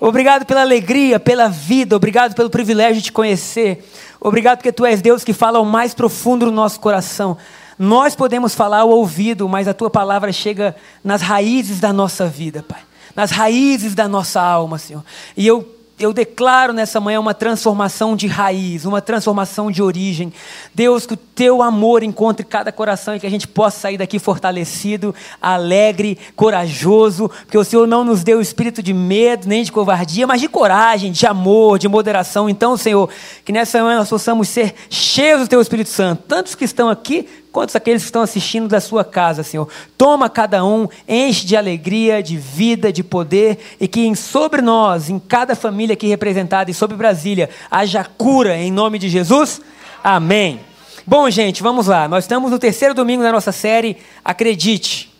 Obrigado pela alegria, pela vida, obrigado pelo privilégio de te conhecer. Obrigado porque tu és Deus que fala ao mais profundo do nosso coração. Nós podemos falar ao ouvido, mas a tua palavra chega nas raízes da nossa vida, Pai. Nas raízes da nossa alma, Senhor. E eu eu declaro nessa manhã uma transformação de raiz, uma transformação de origem. Deus, que o teu amor encontre cada coração e que a gente possa sair daqui fortalecido, alegre, corajoso, porque o Senhor não nos deu espírito de medo, nem de covardia, mas de coragem, de amor, de moderação. Então, Senhor, que nessa manhã nós possamos ser cheios do teu Espírito Santo, tantos que estão aqui Quantos aqueles que estão assistindo da sua casa, Senhor? Toma cada um, enche de alegria, de vida, de poder, e que sobre nós, em cada família aqui representada e sobre Brasília, haja cura em nome de Jesus. Amém. Bom, gente, vamos lá. Nós estamos no terceiro domingo da nossa série Acredite.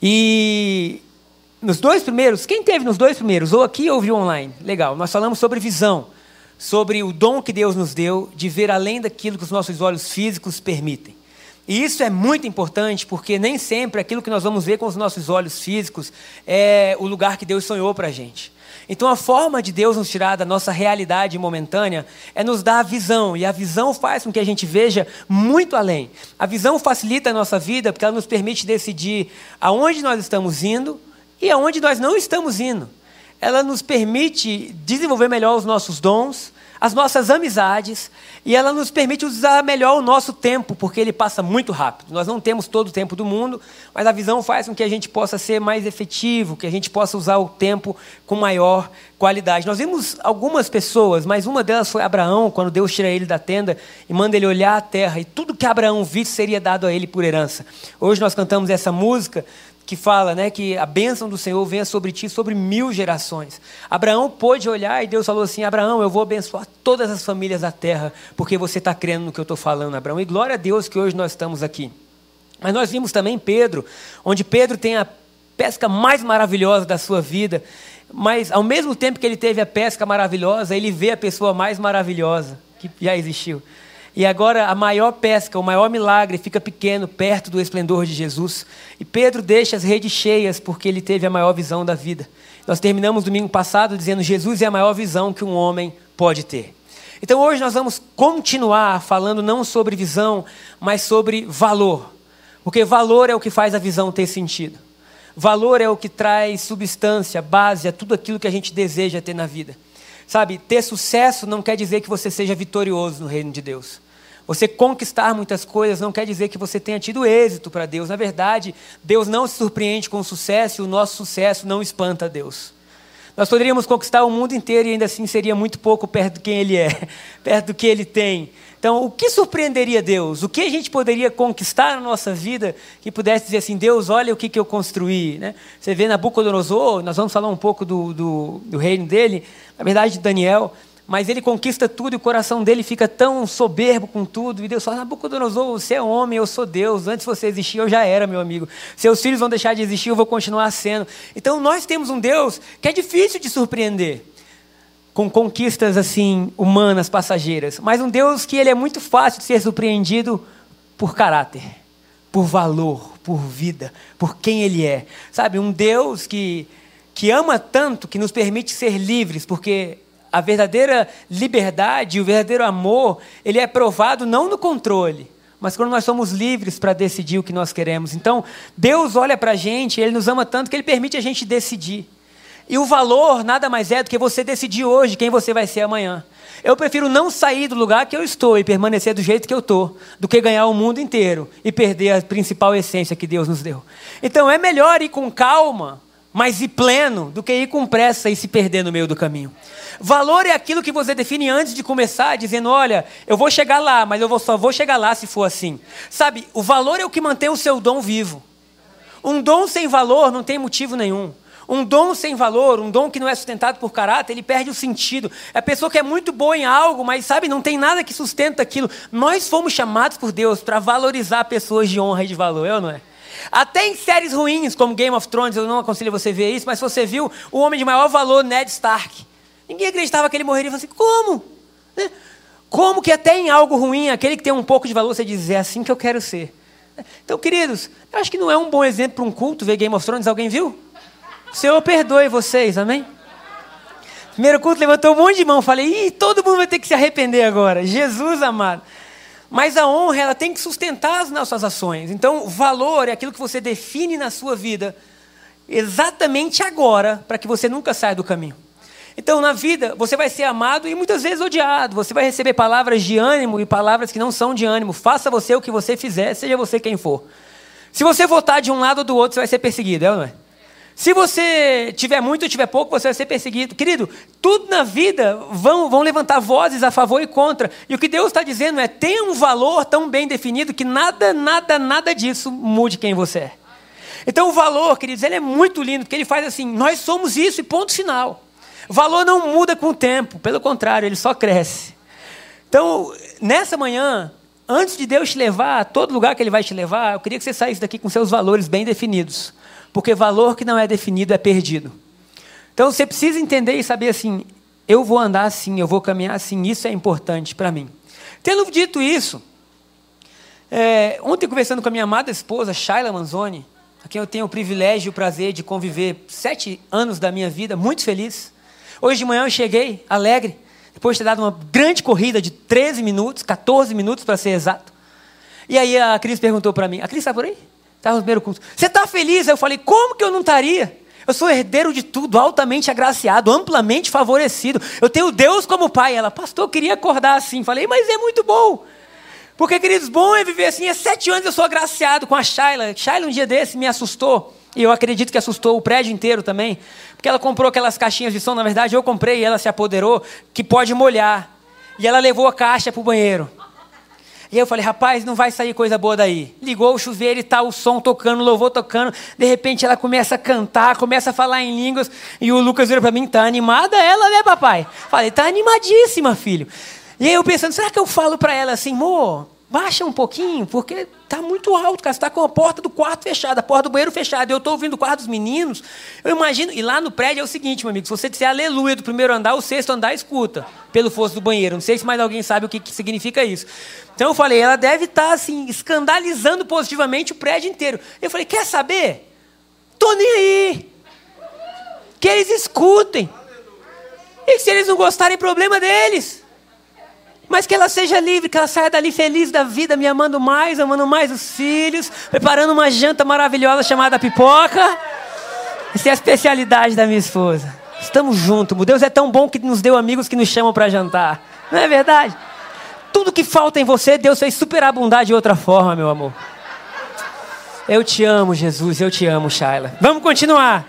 E nos dois primeiros, quem teve nos dois primeiros, ou aqui ou viu online? Legal, nós falamos sobre visão sobre o dom que Deus nos deu de ver além daquilo que os nossos olhos físicos permitem. E isso é muito importante porque nem sempre aquilo que nós vamos ver com os nossos olhos físicos é o lugar que Deus sonhou para a gente. Então, a forma de Deus nos tirar da nossa realidade momentânea é nos dar a visão, e a visão faz com que a gente veja muito além. A visão facilita a nossa vida porque ela nos permite decidir aonde nós estamos indo e aonde nós não estamos indo ela nos permite desenvolver melhor os nossos dons, as nossas amizades, e ela nos permite usar melhor o nosso tempo, porque ele passa muito rápido. Nós não temos todo o tempo do mundo, mas a visão faz com que a gente possa ser mais efetivo, que a gente possa usar o tempo com maior qualidade. Nós vimos algumas pessoas, mas uma delas foi Abraão, quando Deus tira ele da tenda e manda ele olhar a terra, e tudo que Abraão visse seria dado a ele por herança. Hoje nós cantamos essa música que fala né, que a bênção do Senhor venha sobre ti, sobre mil gerações. Abraão pôde olhar e Deus falou assim: Abraão, eu vou abençoar todas as famílias da terra, porque você está crendo no que eu estou falando, Abraão. E glória a Deus que hoje nós estamos aqui. Mas nós vimos também Pedro, onde Pedro tem a pesca mais maravilhosa da sua vida, mas ao mesmo tempo que ele teve a pesca maravilhosa, ele vê a pessoa mais maravilhosa que já existiu. E agora a maior pesca, o maior milagre fica pequeno, perto do esplendor de Jesus. E Pedro deixa as redes cheias porque ele teve a maior visão da vida. Nós terminamos domingo passado dizendo: Jesus é a maior visão que um homem pode ter. Então hoje nós vamos continuar falando não sobre visão, mas sobre valor. Porque valor é o que faz a visão ter sentido. Valor é o que traz substância, base a tudo aquilo que a gente deseja ter na vida. Sabe, ter sucesso não quer dizer que você seja vitorioso no reino de Deus. Você conquistar muitas coisas não quer dizer que você tenha tido êxito para Deus. Na verdade, Deus não se surpreende com o sucesso e o nosso sucesso não espanta Deus. Nós poderíamos conquistar o mundo inteiro e ainda assim seria muito pouco perto de quem Ele é, perto do que Ele tem. Então, o que surpreenderia Deus? O que a gente poderia conquistar na nossa vida que pudesse dizer assim: Deus, olha o que, que eu construí? Né? Você vê Nabucodonosor, nós vamos falar um pouco do, do, do reino dele, na verdade, de Daniel, mas ele conquista tudo e o coração dele fica tão soberbo com tudo. E Deus fala: Nabucodonosor, você é homem, eu sou Deus. Antes você existir, eu já era, meu amigo. Seus filhos vão deixar de existir, eu vou continuar sendo. Então, nós temos um Deus que é difícil de surpreender com conquistas assim humanas, passageiras, mas um Deus que ele é muito fácil de ser surpreendido por caráter, por valor, por vida, por quem ele é. Sabe, um Deus que que ama tanto que nos permite ser livres, porque a verdadeira liberdade, o verdadeiro amor, ele é provado não no controle, mas quando nós somos livres para decidir o que nós queremos. Então, Deus olha para a gente, Ele nos ama tanto que Ele permite a gente decidir. E o valor nada mais é do que você decidir hoje quem você vai ser amanhã. Eu prefiro não sair do lugar que eu estou e permanecer do jeito que eu estou, do que ganhar o mundo inteiro e perder a principal essência que Deus nos deu. Então é melhor ir com calma, mas ir pleno, do que ir com pressa e se perder no meio do caminho. Valor é aquilo que você define antes de começar, dizendo: olha, eu vou chegar lá, mas eu só vou chegar lá se for assim. Sabe, o valor é o que mantém o seu dom vivo. Um dom sem valor não tem motivo nenhum. Um dom sem valor, um dom que não é sustentado por caráter, ele perde o sentido. É a pessoa que é muito boa em algo, mas sabe, não tem nada que sustenta aquilo. Nós fomos chamados por Deus para valorizar pessoas de honra e de valor, eu não é? Até em séries ruins, como Game of Thrones, eu não aconselho você ver isso, mas você viu o homem de maior valor, Ned Stark. Ninguém acreditava que ele morreria. Falei assim, como? Né? Como que até em algo ruim, aquele que tem um pouco de valor, você diz, é assim que eu quero ser. Então, queridos, eu acho que não é um bom exemplo para um culto ver Game of Thrones. Alguém viu? Senhor perdoe vocês, amém? Primeiro culto levantou um monte de mão. Falei, ih, todo mundo vai ter que se arrepender agora. Jesus amado. Mas a honra, ela tem que sustentar as nossas ações. Então, valor é aquilo que você define na sua vida exatamente agora, para que você nunca saia do caminho. Então, na vida, você vai ser amado e muitas vezes odiado. Você vai receber palavras de ânimo e palavras que não são de ânimo. Faça você o que você fizer, seja você quem for. Se você votar de um lado ou do outro, você vai ser perseguido, é ou não é? Se você tiver muito ou tiver pouco, você vai ser perseguido. Querido, tudo na vida vão, vão levantar vozes a favor e contra. E o que Deus está dizendo é: tenha um valor tão bem definido que nada, nada, nada disso mude quem você é. Então o valor, queridos, ele é muito lindo, porque ele faz assim: nós somos isso e ponto final. Valor não muda com o tempo, pelo contrário, ele só cresce. Então, nessa manhã, antes de Deus te levar a todo lugar que Ele vai te levar, eu queria que você saísse daqui com seus valores bem definidos. Porque valor que não é definido é perdido. Então você precisa entender e saber assim: eu vou andar assim, eu vou caminhar assim, isso é importante para mim. Tendo dito isso, é, ontem conversando com a minha amada esposa, Shaila Manzoni, a quem eu tenho o privilégio e o prazer de conviver sete anos da minha vida, muito feliz. Hoje de manhã eu cheguei alegre, depois de ter dado uma grande corrida de 13 minutos, 14 minutos para ser exato. E aí a Cris perguntou para mim: A Cris está por aí? Estava no primeiro culto. Você está feliz? Eu falei, como que eu não estaria? Eu sou herdeiro de tudo, altamente agraciado, amplamente favorecido. Eu tenho Deus como pai. Ela, pastor, eu queria acordar assim. Falei, mas é muito bom. Porque, queridos, bom é viver assim. Há sete anos eu sou agraciado com a Shaila. Shaila, um dia desse, me assustou. E eu acredito que assustou o prédio inteiro também. Porque ela comprou aquelas caixinhas de som. Na verdade, eu comprei e ela se apoderou, que pode molhar. E ela levou a caixa para o banheiro. E eu falei, rapaz, não vai sair coisa boa daí. Ligou o chuveiro e tá o som tocando, o louvor tocando. De repente ela começa a cantar, começa a falar em línguas. E o Lucas vira para mim, tá animada ela, né, papai? Falei, tá animadíssima, filho. E aí eu pensando, será que eu falo para ela assim, amor, baixa um pouquinho, porque está muito alto, cara. Você está com a porta do quarto fechada, a porta do banheiro fechada. Eu estou ouvindo o quarto dos meninos. Eu imagino. E lá no prédio é o seguinte, meu amigo: se você disser aleluia do primeiro andar, o sexto andar escuta pelo fosso do banheiro. Não sei se mais alguém sabe o que, que significa isso. Então eu falei, ela deve estar tá, assim, escandalizando positivamente o prédio inteiro. Eu falei, quer saber? Tô nem aí. Que eles escutem. E se eles não gostarem, problema deles. Mas que ela seja livre, que ela saia dali feliz da vida, me amando mais, amando mais os filhos, preparando uma janta maravilhosa chamada pipoca. Essa é a especialidade da minha esposa. Estamos juntos. Deus é tão bom que nos deu amigos que nos chamam para jantar. Não é verdade? Tudo que falta em você, Deus fez superabundar de outra forma, meu amor. Eu te amo, Jesus. Eu te amo, Shaila. Vamos continuar.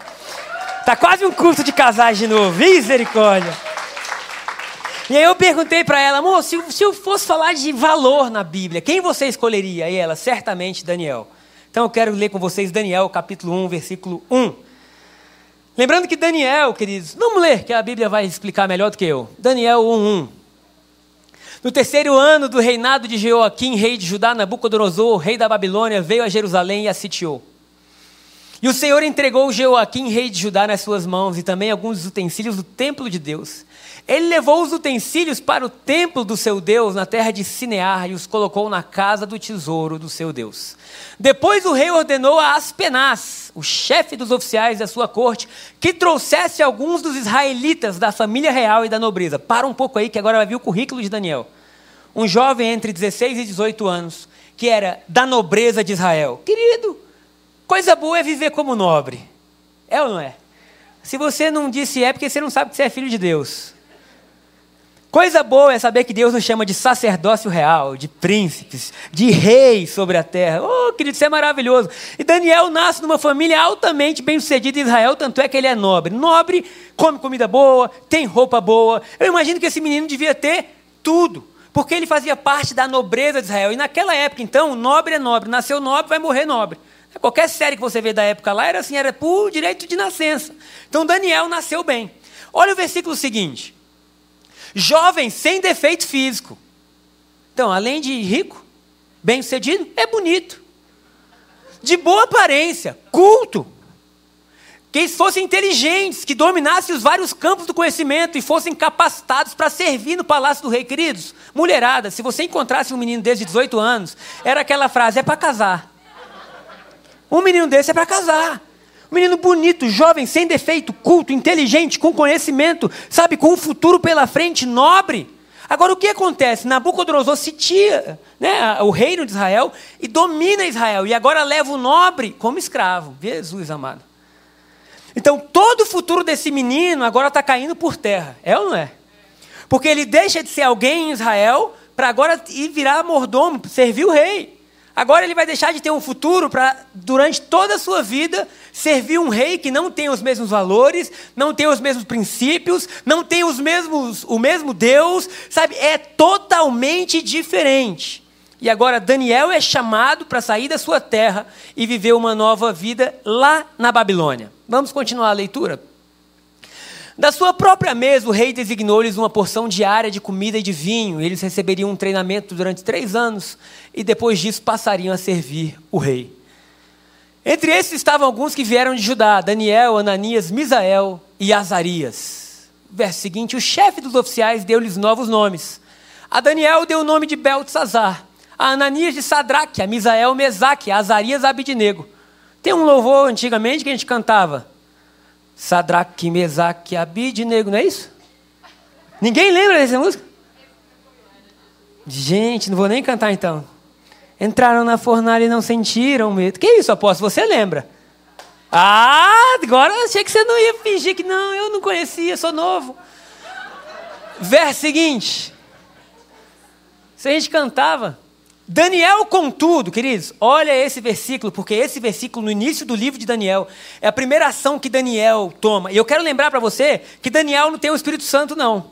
Tá quase um curso de casais de novo. Misericórdia. E aí eu perguntei para ela, amor, se, se eu fosse falar de valor na Bíblia, quem você escolheria? E ela, certamente Daniel. Então eu quero ler com vocês Daniel, capítulo 1, versículo 1. Lembrando que Daniel, queridos, vamos ler, que a Bíblia vai explicar melhor do que eu. Daniel 1, 1. No terceiro ano do reinado de Jeoaquim, rei de Judá, Nabucodonosor, rei da Babilônia, veio a Jerusalém e a sitiou. E o Senhor entregou Jeoaquim, rei de Judá, nas suas mãos, e também alguns utensílios do templo de Deus. Ele levou os utensílios para o templo do seu Deus na terra de Sinear e os colocou na casa do tesouro do seu Deus. Depois o rei ordenou a Aspenaz, o chefe dos oficiais da sua corte, que trouxesse alguns dos israelitas da família real e da nobreza. Para um pouco aí que agora vai vir o currículo de Daniel. Um jovem entre 16 e 18 anos, que era da nobreza de Israel. Querido, coisa boa é viver como nobre. É ou não é? Se você não disse é, porque você não sabe que você é filho de Deus. Coisa boa é saber que Deus nos chama de sacerdócio real, de príncipes, de reis sobre a terra. Oh, querido, isso é maravilhoso. E Daniel nasce numa família altamente bem-sucedida em Israel, tanto é que ele é nobre. Nobre, come comida boa, tem roupa boa. Eu imagino que esse menino devia ter tudo, porque ele fazia parte da nobreza de Israel. E naquela época, então, nobre é nobre. Nasceu nobre, vai morrer nobre. Qualquer série que você vê da época lá era assim, era por direito de nascença. Então Daniel nasceu bem. Olha o versículo seguinte: jovem sem defeito físico. Então, além de rico, bem-sucedido, é bonito. De boa aparência, culto. Que eles fossem inteligentes, que dominassem os vários campos do conhecimento e fossem capacitados para servir no palácio do rei. Queridos, mulherada, se você encontrasse um menino desde 18 anos, era aquela frase: é para casar. Um menino desse é para casar. Menino bonito, jovem, sem defeito, culto, inteligente, com conhecimento, sabe, com um futuro pela frente, nobre. Agora, o que acontece? Nabucodonosor sitia né, o reino de Israel e domina Israel. E agora leva o nobre como escravo. Jesus amado. Então, todo o futuro desse menino agora está caindo por terra. É ou não é? Porque ele deixa de ser alguém em Israel para agora ir virar mordomo, servir o rei. Agora ele vai deixar de ter um futuro para, durante toda a sua vida, servir um rei que não tem os mesmos valores, não tem os mesmos princípios, não tem os mesmos, o mesmo Deus, sabe? É totalmente diferente. E agora Daniel é chamado para sair da sua terra e viver uma nova vida lá na Babilônia. Vamos continuar a leitura? Da sua própria mesa, o rei designou-lhes uma porção diária de comida e de vinho. Eles receberiam um treinamento durante três anos e depois disso passariam a servir o rei. Entre esses estavam alguns que vieram de Judá: Daniel, Ananias, Misael e Azarias. Verso seguinte: o chefe dos oficiais deu-lhes novos nomes. A Daniel deu o nome de Beltesazar, a Ananias de Sadraque, a Misael Mesaque, a Azarias Abidnego. Tem um louvor antigamente que a gente cantava. Sadraque, Mesaque, Abidnego, não é isso? Ninguém lembra dessa música? Gente, não vou nem cantar então. Entraram na fornalha e não sentiram medo. Que isso, apóstolo? Você lembra? Ah, agora achei que você não ia fingir que não, eu não conhecia, sou novo. Verso seguinte. Se a gente cantava, Daniel, contudo, queridos, olha esse versículo, porque esse versículo no início do livro de Daniel é a primeira ação que Daniel toma. E eu quero lembrar para você que Daniel não tem o Espírito Santo, não.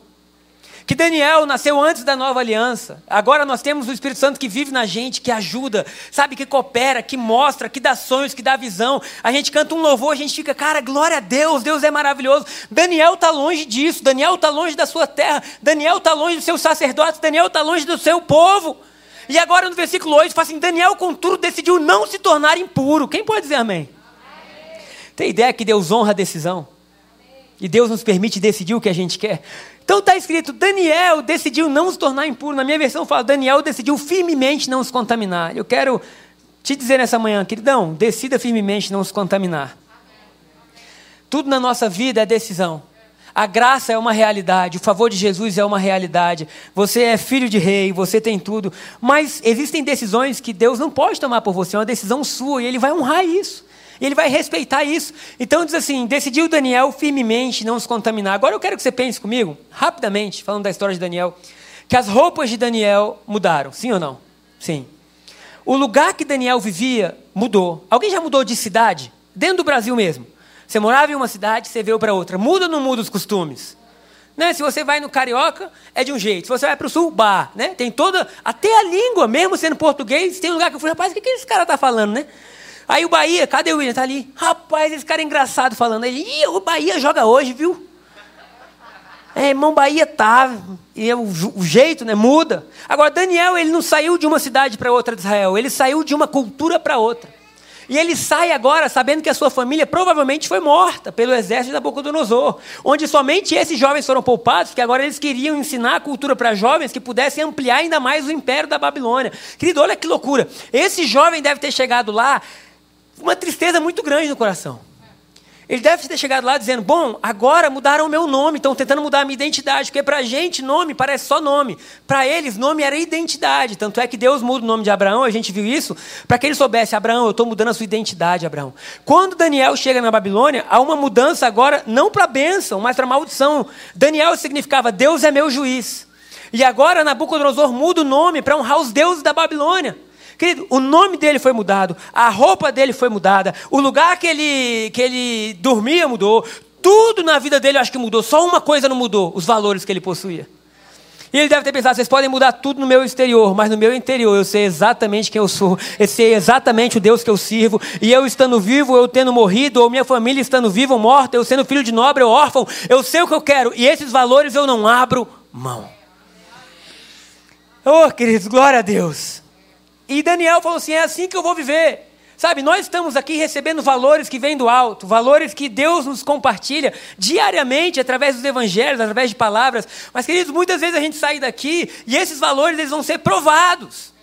Que Daniel nasceu antes da nova aliança. Agora nós temos o Espírito Santo que vive na gente, que ajuda, sabe, que coopera, que mostra, que dá sonhos, que dá visão. A gente canta um louvor, a gente fica, cara, glória a Deus, Deus é maravilhoso. Daniel está longe disso, Daniel está longe da sua terra, Daniel está longe dos seus sacerdotes, Daniel está longe do seu povo. E agora no versículo 8 fala assim: Daniel, contudo, decidiu não se tornar impuro. Quem pode dizer amém? amém. Tem ideia que Deus honra a decisão? Amém. E Deus nos permite decidir o que a gente quer. Então está escrito: Daniel decidiu não se tornar impuro. Na minha versão fala: Daniel decidiu firmemente não se contaminar. Eu quero te dizer nessa manhã, queridão, decida firmemente não se contaminar. Tudo na nossa vida é decisão. A graça é uma realidade, o favor de Jesus é uma realidade. Você é filho de rei, você tem tudo. Mas existem decisões que Deus não pode tomar por você, é uma decisão sua, e Ele vai honrar isso. E Ele vai respeitar isso. Então diz assim: decidiu Daniel firmemente não se contaminar. Agora eu quero que você pense comigo, rapidamente, falando da história de Daniel, que as roupas de Daniel mudaram, sim ou não? Sim. O lugar que Daniel vivia mudou. Alguém já mudou de cidade? Dentro do Brasil mesmo. Você morava em uma cidade, você veio para outra. Muda ou não muda os costumes? Né? Se você vai no Carioca, é de um jeito. Se você vai para o Sul, bar. Né? Tem toda... Até a língua, mesmo sendo português, tem um lugar que eu fui, rapaz, o que, que esse cara está falando, né? Aí o Bahia, cadê o William? Está ali. Rapaz, esse cara é engraçado falando. Ele, Ih, o Bahia joga hoje, viu? É, irmão, Bahia tá. E é o, o, jeito, né? Muda. Agora, Daniel, ele não saiu de uma cidade para outra de Israel. Ele saiu de uma cultura para outra. E ele sai agora sabendo que a sua família provavelmente foi morta pelo exército de Nabucodonosor, onde somente esses jovens foram poupados, porque agora eles queriam ensinar a cultura para jovens que pudessem ampliar ainda mais o império da Babilônia. Querido, olha que loucura. Esse jovem deve ter chegado lá uma tristeza muito grande no coração. Ele deve ter chegado lá dizendo: Bom, agora mudaram o meu nome, estão tentando mudar a minha identidade, porque para a gente nome parece só nome. Para eles, nome era identidade. Tanto é que Deus muda o nome de Abraão, a gente viu isso, para que ele soubesse: Abraão, eu estou mudando a sua identidade, Abraão. Quando Daniel chega na Babilônia, há uma mudança agora, não para bênção, mas para maldição. Daniel significava: Deus é meu juiz. E agora Nabucodonosor muda o nome para honrar os deuses da Babilônia. Querido, o nome dele foi mudado, a roupa dele foi mudada, o lugar que ele, que ele dormia mudou, tudo na vida dele eu acho que mudou. Só uma coisa não mudou: os valores que ele possuía. E ele deve ter pensado: vocês podem mudar tudo no meu exterior, mas no meu interior eu sei exatamente quem eu sou, eu sei exatamente o Deus que eu sirvo, e eu estando vivo, eu tendo morrido, ou minha família estando viva ou morta, eu sendo filho de nobre ou órfão, eu sei o que eu quero, e esses valores eu não abro mão. Oh, queridos, glória a Deus. E Daniel falou assim: é assim que eu vou viver. Sabe, nós estamos aqui recebendo valores que vêm do alto, valores que Deus nos compartilha diariamente através dos evangelhos, através de palavras. Mas, queridos, muitas vezes a gente sai daqui e esses valores eles vão ser provados.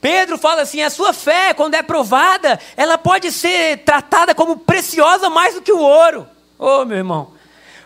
Pedro fala assim: a sua fé, quando é provada, ela pode ser tratada como preciosa mais do que o ouro. Ô, oh, meu irmão.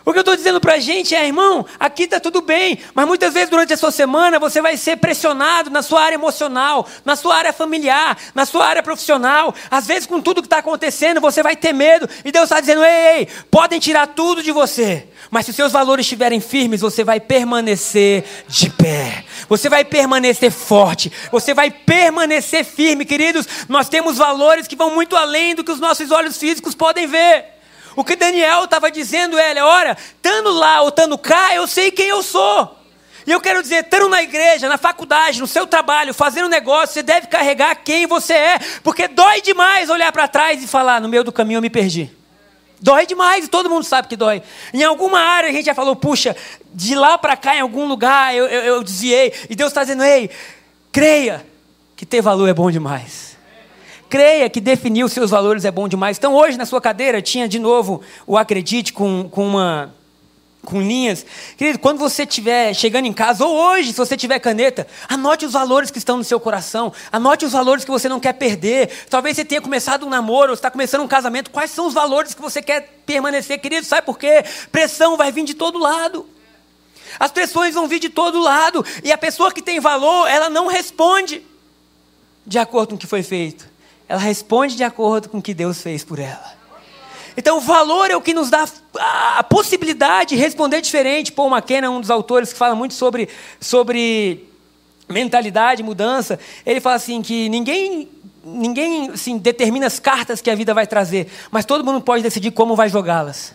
O que eu estou dizendo para a gente é, irmão, aqui está tudo bem, mas muitas vezes durante a sua semana você vai ser pressionado na sua área emocional, na sua área familiar, na sua área profissional. Às vezes, com tudo que está acontecendo, você vai ter medo e Deus está dizendo: ei, ei, podem tirar tudo de você, mas se seus valores estiverem firmes, você vai permanecer de pé, você vai permanecer forte, você vai permanecer firme, queridos. Nós temos valores que vão muito além do que os nossos olhos físicos podem ver. O que Daniel estava dizendo é: olha, estando lá ou estando cá, eu sei quem eu sou. E eu quero dizer, estando na igreja, na faculdade, no seu trabalho, fazendo negócio, você deve carregar quem você é, porque dói demais olhar para trás e falar: no meio do caminho eu me perdi. Dói demais, todo mundo sabe que dói. Em alguma área a gente já falou, puxa, de lá para cá, em algum lugar, eu, eu, eu desviei. E Deus está dizendo, ei, creia que ter valor é bom demais creia que definir os seus valores é bom demais. Então, hoje na sua cadeira tinha de novo o acredite com, com uma com linhas. Querido, quando você estiver chegando em casa, ou hoje, se você tiver caneta, anote os valores que estão no seu coração. Anote os valores que você não quer perder. Talvez você tenha começado um namoro, ou está começando um casamento. Quais são os valores que você quer permanecer, querido? Sabe por quê? Pressão vai vir de todo lado. As pressões vão vir de todo lado. E a pessoa que tem valor, ela não responde de acordo com o que foi feito ela responde de acordo com o que Deus fez por ela. Então, o valor é o que nos dá a possibilidade de responder diferente. Paul McKenna, um dos autores que fala muito sobre, sobre mentalidade, mudança, ele fala assim que ninguém, ninguém assim, determina as cartas que a vida vai trazer, mas todo mundo pode decidir como vai jogá-las.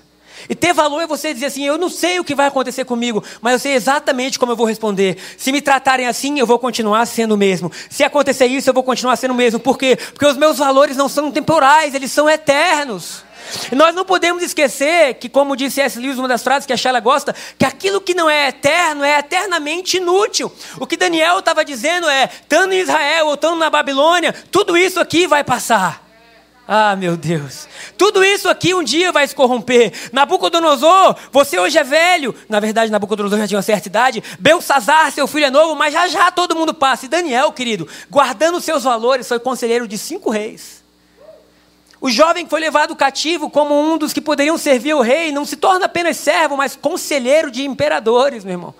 E ter valor é você dizer assim: eu não sei o que vai acontecer comigo, mas eu sei exatamente como eu vou responder. Se me tratarem assim, eu vou continuar sendo o mesmo. Se acontecer isso, eu vou continuar sendo o mesmo. Por quê? Porque os meus valores não são temporais, eles são eternos. E nós não podemos esquecer que, como disse S. Lewis, uma das frases que a Sheila gosta, que aquilo que não é eterno é eternamente inútil. O que Daniel estava dizendo é: estando em Israel ou estando na Babilônia, tudo isso aqui vai passar. Ah, meu Deus. Tudo isso aqui um dia vai se corromper. Nabucodonosor, você hoje é velho. Na verdade, Nabucodonosor já tinha uma certa idade. Belsazar, seu filho é novo, mas já já todo mundo passa. E Daniel, querido, guardando seus valores, foi conselheiro de cinco reis. O jovem que foi levado cativo como um dos que poderiam servir o rei, não se torna apenas servo, mas conselheiro de imperadores, meu irmão.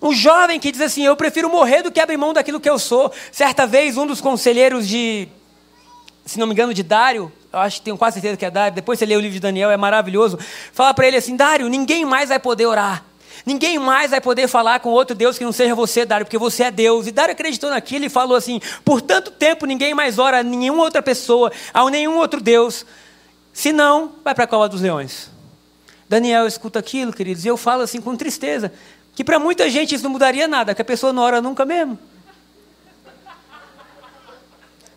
Um jovem que diz assim: Eu prefiro morrer do que abrir mão daquilo que eu sou. Certa vez, um dos conselheiros de se não me engano, de Dário, eu acho que tenho quase certeza que é Dário, depois você lê o livro de Daniel, é maravilhoso. Fala para ele assim: Dário, ninguém mais vai poder orar. Ninguém mais vai poder falar com outro Deus que não seja você, Dário, porque você é Deus. E Dário acreditou naquilo e falou assim: por tanto tempo ninguém mais ora a nenhuma outra pessoa, a nenhum outro Deus. Se não, vai para a cova dos leões. Daniel escuta aquilo, queridos, e eu falo assim com tristeza: que para muita gente isso não mudaria nada, que a pessoa não ora nunca mesmo.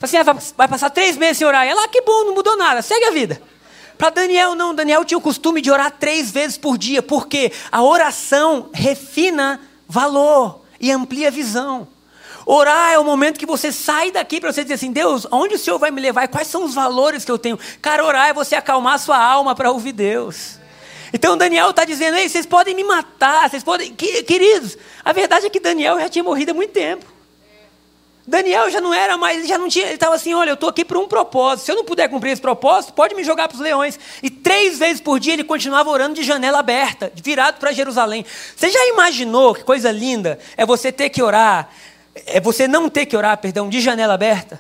Assim, ah, vai passar três meses sem orar. Ela, ah, que bom, não mudou nada, segue a vida. Para Daniel, não. Daniel tinha o costume de orar três vezes por dia, porque a oração refina valor e amplia visão. Orar é o momento que você sai daqui para você dizer assim: Deus, onde o Senhor vai me levar e quais são os valores que eu tenho? Cara, orar é você acalmar a sua alma para ouvir Deus. Então Daniel está dizendo: Ei, vocês podem me matar, vocês podem. Queridos, a verdade é que Daniel já tinha morrido há muito tempo. Daniel já não era mais, ele já não tinha, ele estava assim, olha, eu estou aqui por um propósito. Se eu não puder cumprir esse propósito, pode me jogar para os leões. E três vezes por dia ele continuava orando de janela aberta, virado para Jerusalém. Você já imaginou que coisa linda é você ter que orar, é você não ter que orar, perdão, de janela aberta,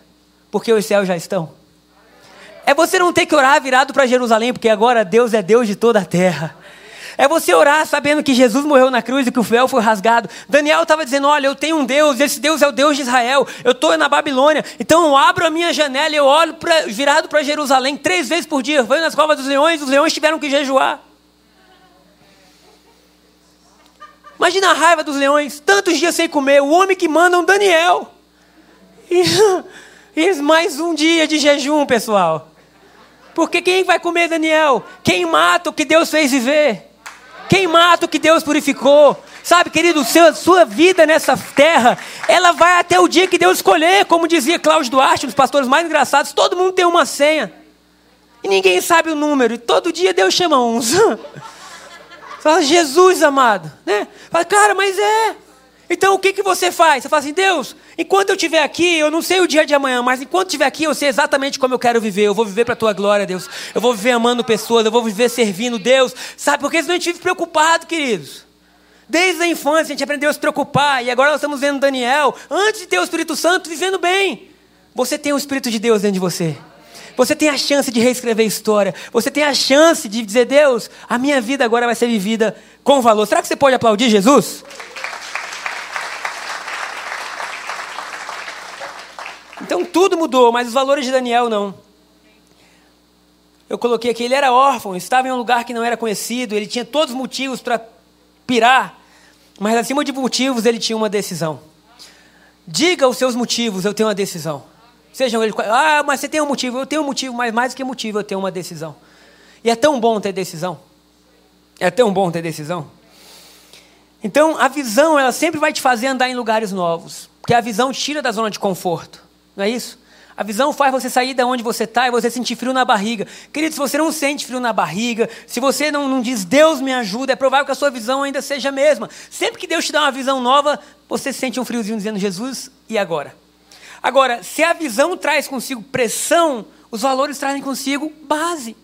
porque os céus já estão? É você não ter que orar virado para Jerusalém, porque agora Deus é Deus de toda a terra. É você orar sabendo que Jesus morreu na cruz e que o véu foi rasgado. Daniel estava dizendo: Olha, eu tenho um Deus, esse Deus é o Deus de Israel. Eu estou na Babilônia, então eu abro a minha janela e eu olho pra, virado para Jerusalém três vezes por dia. Venho nas covas dos leões, os leões tiveram que jejuar. Imagina a raiva dos leões, tantos dias sem comer, o homem que manda um Daniel. E, e mais um dia de jejum, pessoal. Porque quem vai comer Daniel? Quem mata o que Deus fez viver? Quem mata o que Deus purificou? Sabe, querido, seu, sua vida nessa terra, ela vai até o dia que Deus escolher. Como dizia Cláudio Duarte, um dos pastores mais engraçados, todo mundo tem uma senha. E ninguém sabe o número. E todo dia Deus chama uns. Fala, Jesus amado. Né? Fala, cara, mas é. Então o que, que você faz? Você fala assim, Deus, enquanto eu estiver aqui, eu não sei o dia de amanhã, mas enquanto estiver aqui, eu sei exatamente como eu quero viver. Eu vou viver para a tua glória, Deus. Eu vou viver amando pessoas, eu vou viver servindo Deus. Sabe, porque senão a gente vive preocupado, queridos. Desde a infância a gente aprendeu a se preocupar, e agora nós estamos vendo Daniel, antes de ter o Espírito Santo, vivendo bem. Você tem o Espírito de Deus dentro de você. Você tem a chance de reescrever história. Você tem a chance de dizer, Deus, a minha vida agora vai ser vivida com valor. Será que você pode aplaudir Jesus? Então tudo mudou, mas os valores de Daniel não. Eu coloquei aqui, ele era órfão, estava em um lugar que não era conhecido, ele tinha todos os motivos para pirar, mas acima de motivos ele tinha uma decisão. Diga os seus motivos, eu tenho uma decisão. Sejam eles. Ah, mas você tem um motivo, eu tenho um motivo, mas mais do que motivo, eu tenho uma decisão. E é tão bom ter decisão. É tão bom ter decisão. Então, a visão, ela sempre vai te fazer andar em lugares novos. Porque a visão tira da zona de conforto. Não é isso? A visão faz você sair de onde você está e você sentir frio na barriga. Querido, se você não sente frio na barriga, se você não, não diz Deus me ajuda, é provável que a sua visão ainda seja a mesma. Sempre que Deus te dá uma visão nova, você sente um friozinho dizendo Jesus, e agora? Agora, se a visão traz consigo pressão, os valores trazem consigo base.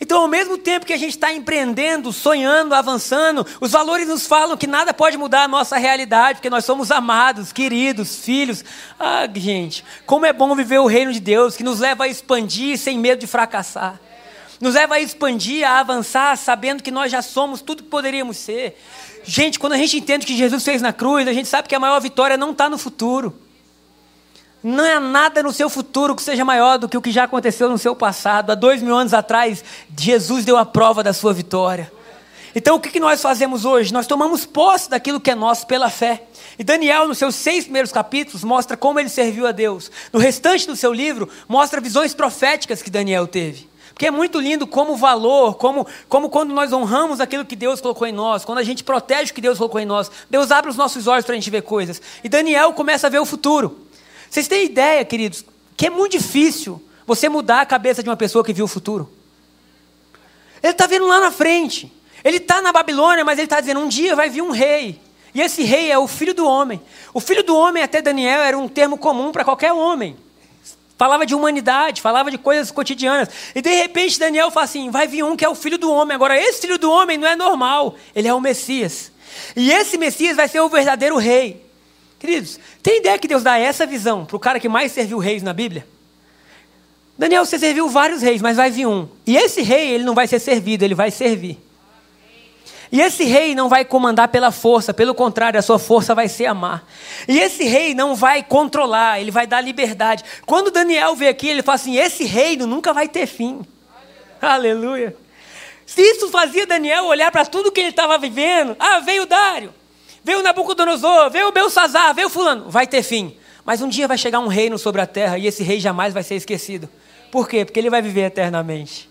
Então, ao mesmo tempo que a gente está empreendendo, sonhando, avançando, os valores nos falam que nada pode mudar a nossa realidade, porque nós somos amados, queridos, filhos. Ah, gente, como é bom viver o reino de Deus, que nos leva a expandir sem medo de fracassar. Nos leva a expandir, a avançar, sabendo que nós já somos tudo que poderíamos ser. Gente, quando a gente entende o que Jesus fez na cruz, a gente sabe que a maior vitória não está no futuro. Não há nada no seu futuro que seja maior do que o que já aconteceu no seu passado. Há dois mil anos atrás, Jesus deu a prova da sua vitória. Então, o que nós fazemos hoje? Nós tomamos posse daquilo que é nosso pela fé. E Daniel, nos seus seis primeiros capítulos, mostra como ele serviu a Deus. No restante do seu livro, mostra visões proféticas que Daniel teve. Porque é muito lindo como valor, como, como quando nós honramos aquilo que Deus colocou em nós, quando a gente protege o que Deus colocou em nós, Deus abre os nossos olhos para a gente ver coisas. E Daniel começa a ver o futuro. Vocês têm ideia, queridos, que é muito difícil você mudar a cabeça de uma pessoa que viu o futuro. Ele está vendo lá na frente. Ele está na Babilônia, mas ele está dizendo: um dia vai vir um rei. E esse rei é o filho do homem. O filho do homem, até Daniel, era um termo comum para qualquer homem. Falava de humanidade, falava de coisas cotidianas. E de repente Daniel fala assim: vai vir um que é o filho do homem. Agora, esse filho do homem não é normal, ele é o Messias. E esse Messias vai ser o verdadeiro rei. Queridos, tem ideia que Deus dá essa visão para o cara que mais serviu reis na Bíblia? Daniel, você serviu vários reis, mas vai vir um. E esse rei, ele não vai ser servido, ele vai servir. E esse rei não vai comandar pela força, pelo contrário, a sua força vai ser amar. E esse rei não vai controlar, ele vai dar liberdade. Quando Daniel vê aqui, ele fala assim: esse reino nunca vai ter fim. Aleluia. Aleluia. Se isso fazia Daniel olhar para tudo que ele estava vivendo, ah, veio Dário, veio Nabucodonosor, veio Belsazar, veio fulano, vai ter fim. Mas um dia vai chegar um reino sobre a terra e esse rei jamais vai ser esquecido. Por quê? Porque ele vai viver eternamente.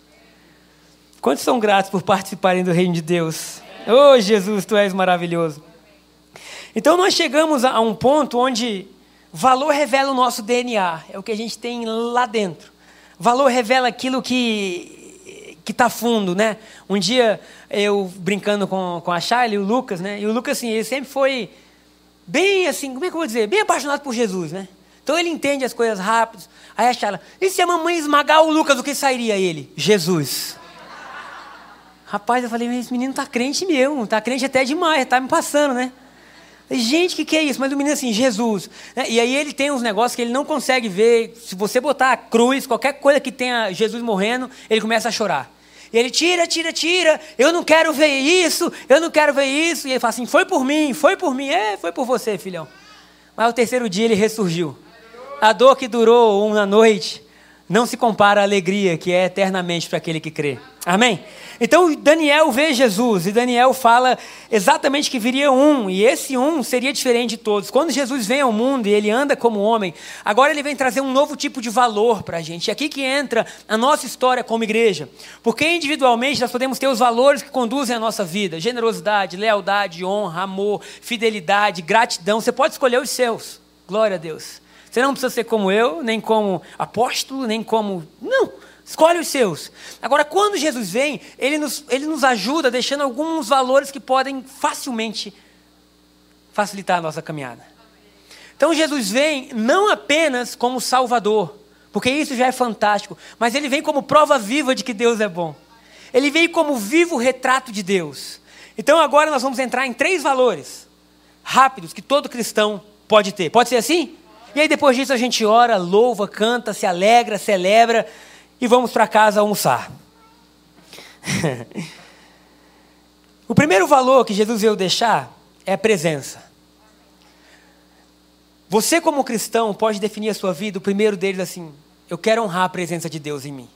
Quantos são gratos por participarem do reino de Deus? Oh, Jesus, tu és maravilhoso. Então nós chegamos a um ponto onde valor revela o nosso DNA, é o que a gente tem lá dentro. Valor revela aquilo que que está fundo, né? Um dia eu brincando com, com a Charlie e o Lucas, né? E o Lucas, assim, ele sempre foi bem assim, como é que eu vou dizer? Bem apaixonado por Jesus, né? Então ele entende as coisas rápido. Aí a Charlie, e se a mamãe esmagar o Lucas, o que sairia ele? Jesus. Rapaz, eu falei, esse menino tá crente mesmo, tá crente até demais, tá me passando, né? Gente, que, que é isso? Mas o menino assim, Jesus. Né? E aí ele tem uns negócios que ele não consegue ver. Se você botar a cruz, qualquer coisa que tenha Jesus morrendo, ele começa a chorar. E ele tira, tira, tira. Eu não quero ver isso, eu não quero ver isso. E ele fala assim: foi por mim, foi por mim. É, foi por você, filhão. Mas o terceiro dia ele ressurgiu. A dor que durou uma noite não se compara à alegria que é eternamente para aquele que crê. Amém? Então Daniel vê Jesus e Daniel fala exatamente que viria um, e esse um seria diferente de todos. Quando Jesus vem ao mundo e ele anda como homem, agora ele vem trazer um novo tipo de valor para a gente. É aqui que entra a nossa história como igreja. Porque individualmente nós podemos ter os valores que conduzem a nossa vida: generosidade, lealdade, honra, amor, fidelidade, gratidão. Você pode escolher os seus. Glória a Deus. Você não precisa ser como eu, nem como apóstolo, nem como. Não. Escolhe os seus. Agora, quando Jesus vem, ele nos, ele nos ajuda deixando alguns valores que podem facilmente facilitar a nossa caminhada. Então, Jesus vem não apenas como Salvador, porque isso já é fantástico, mas ele vem como prova viva de que Deus é bom. Ele vem como vivo retrato de Deus. Então, agora nós vamos entrar em três valores rápidos que todo cristão pode ter. Pode ser assim? E aí, depois disso, a gente ora, louva, canta, se alegra, celebra e vamos para casa almoçar. o primeiro valor que Jesus veio deixar é a presença. Você, como cristão, pode definir a sua vida, o primeiro deles assim: eu quero honrar a presença de Deus em mim.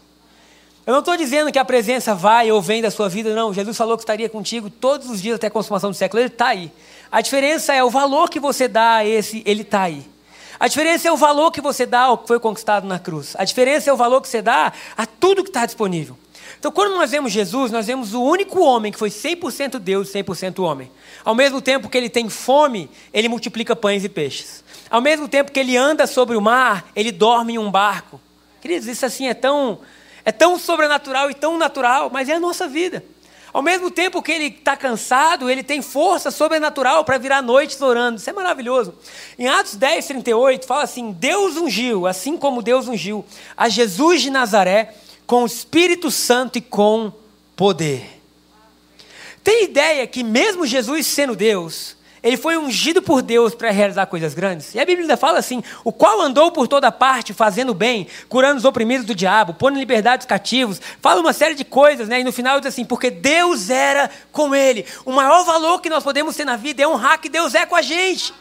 Eu não estou dizendo que a presença vai ou vem da sua vida, não. Jesus falou que estaria contigo todos os dias até a consumação do século. Ele está aí. A diferença é o valor que você dá a esse, ele está aí. A diferença é o valor que você dá ao que foi conquistado na cruz. A diferença é o valor que você dá a tudo que está disponível. Então, quando nós vemos Jesus, nós vemos o único homem que foi 100% Deus e 100% homem. Ao mesmo tempo que ele tem fome, ele multiplica pães e peixes. Ao mesmo tempo que ele anda sobre o mar, ele dorme em um barco. Queridos, isso assim é tão, é tão sobrenatural e tão natural, mas é a nossa vida. Ao mesmo tempo que ele está cansado, ele tem força sobrenatural para virar noites orando. Isso é maravilhoso. Em Atos 10, 38, fala assim: Deus ungiu, assim como Deus ungiu, a Jesus de Nazaré com o Espírito Santo e com poder. Tem ideia que, mesmo Jesus sendo Deus, ele foi ungido por Deus para realizar coisas grandes. E a Bíblia fala assim: o qual andou por toda parte fazendo bem, curando os oprimidos do diabo, pondo em liberdade os cativos. Fala uma série de coisas, né? E no final diz assim: porque Deus era com ele. O maior valor que nós podemos ter na vida é honrar que Deus é com a gente.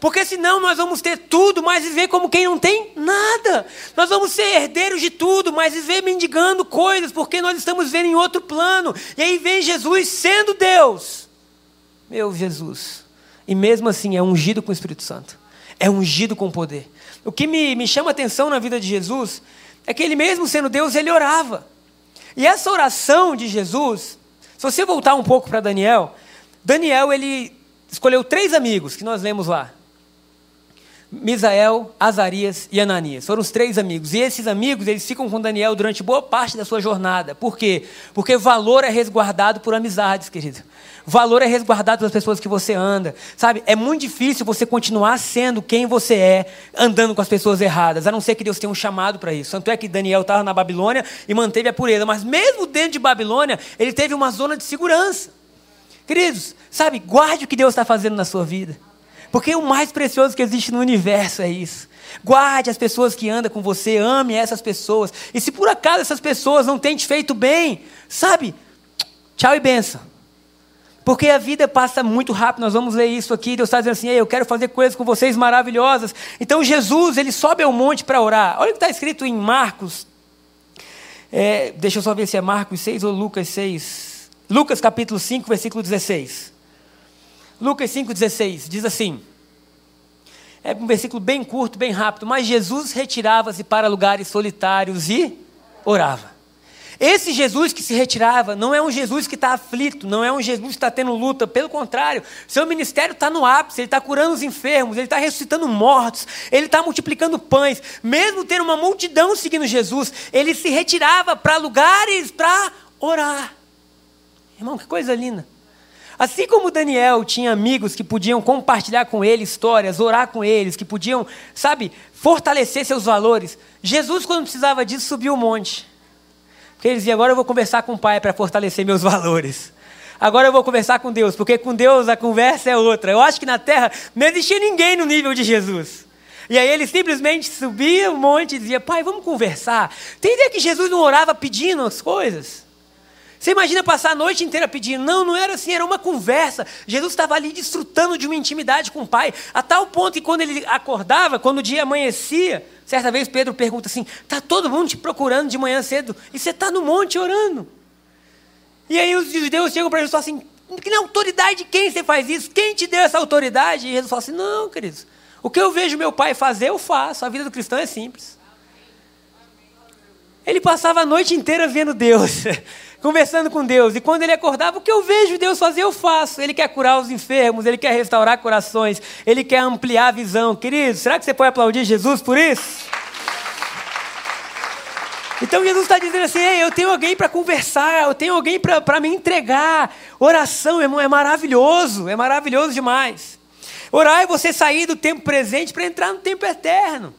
Porque senão nós vamos ter tudo, mas viver como quem não tem nada. Nós vamos ser herdeiros de tudo, mas viver mendigando coisas, porque nós estamos vendo em outro plano. E aí vem Jesus sendo Deus meu Jesus. E mesmo assim é ungido com o Espírito Santo. É ungido com poder. O que me, me chama atenção na vida de Jesus é que ele mesmo sendo Deus, ele orava. E essa oração de Jesus, se você voltar um pouco para Daniel, Daniel ele escolheu três amigos que nós lemos lá. Misael, Azarias e Ananias. Foram os três amigos. E esses amigos, eles ficam com Daniel durante boa parte da sua jornada. Por quê? Porque valor é resguardado por amizades, querido. Valor é resguardado pelas pessoas que você anda. Sabe? É muito difícil você continuar sendo quem você é, andando com as pessoas erradas, a não ser que Deus tenha um chamado para isso. Tanto é que Daniel estava na Babilônia e manteve a pureza. Mas mesmo dentro de Babilônia, ele teve uma zona de segurança. Queridos, sabe? Guarde o que Deus está fazendo na sua vida. Porque o mais precioso que existe no universo é isso. Guarde as pessoas que andam com você, ame essas pessoas. E se por acaso essas pessoas não têm te feito bem, sabe? Tchau e benção. Porque a vida passa muito rápido, nós vamos ler isso aqui. Deus está dizendo assim: eu quero fazer coisas com vocês maravilhosas. Então Jesus, ele sobe ao monte para orar. Olha o que está escrito em Marcos. É, deixa eu só ver se é Marcos 6 ou Lucas 6. Lucas capítulo 5, versículo 16. Lucas 5,16 diz assim: é um versículo bem curto, bem rápido, mas Jesus retirava-se para lugares solitários e orava. Esse Jesus que se retirava não é um Jesus que está aflito, não é um Jesus que está tendo luta, pelo contrário, seu ministério está no ápice, ele está curando os enfermos, ele está ressuscitando mortos, ele está multiplicando pães, mesmo tendo uma multidão seguindo Jesus, ele se retirava para lugares para orar. Irmão, que coisa linda. Assim como Daniel tinha amigos que podiam compartilhar com ele histórias, orar com eles, que podiam, sabe, fortalecer seus valores, Jesus, quando precisava disso, subiu o monte. Porque ele dizia: agora eu vou conversar com o Pai para fortalecer meus valores. Agora eu vou conversar com Deus, porque com Deus a conversa é outra. Eu acho que na terra não existia ninguém no nível de Jesus. E aí ele simplesmente subia o monte e dizia: Pai, vamos conversar. Tem ideia que Jesus não orava pedindo as coisas? Você imagina passar a noite inteira pedindo? Não, não era assim, era uma conversa. Jesus estava ali desfrutando de uma intimidade com o Pai, a tal ponto que quando ele acordava, quando o dia amanhecia, certa vez Pedro pergunta assim: está todo mundo te procurando de manhã cedo e você está no monte orando? E aí os judeus chegam para Jesus e falam assim: que autoridade de quem você faz isso? Quem te deu essa autoridade? E Jesus fala assim: não, queridos. O que eu vejo meu pai fazer, eu faço. A vida do cristão é simples. Ele passava a noite inteira vendo Deus, conversando com Deus. E quando ele acordava, o que eu vejo Deus fazer, eu faço. Ele quer curar os enfermos, ele quer restaurar corações, ele quer ampliar a visão. Querido, será que você pode aplaudir Jesus por isso? Então Jesus está dizendo assim: Ei, eu tenho alguém para conversar, eu tenho alguém para me entregar. Oração, irmão, é maravilhoso, é maravilhoso demais. Orar é você sair do tempo presente para entrar no tempo eterno.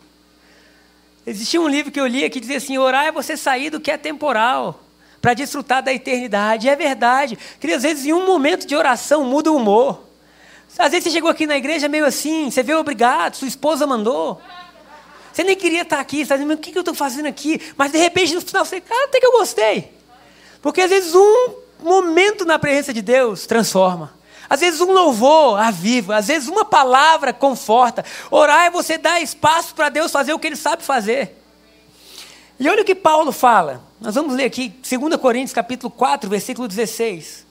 Existia um livro que eu li que dizia assim: orar é você sair do que é temporal para desfrutar da eternidade. É verdade. Queria, às vezes, em um momento de oração, muda o humor. Às vezes você chegou aqui na igreja meio assim, você veio obrigado, sua esposa mandou. Você nem queria estar aqui, você está dizendo, o que eu estou fazendo aqui? Mas de repente no final você, cara, até que eu gostei. Porque às vezes um momento na presença de Deus transforma. Às vezes um louvor aviva, às vezes uma palavra conforta. Orar é você dar espaço para Deus fazer o que Ele sabe fazer. E olha o que Paulo fala. Nós vamos ler aqui 2 Coríntios capítulo 4, versículo 16.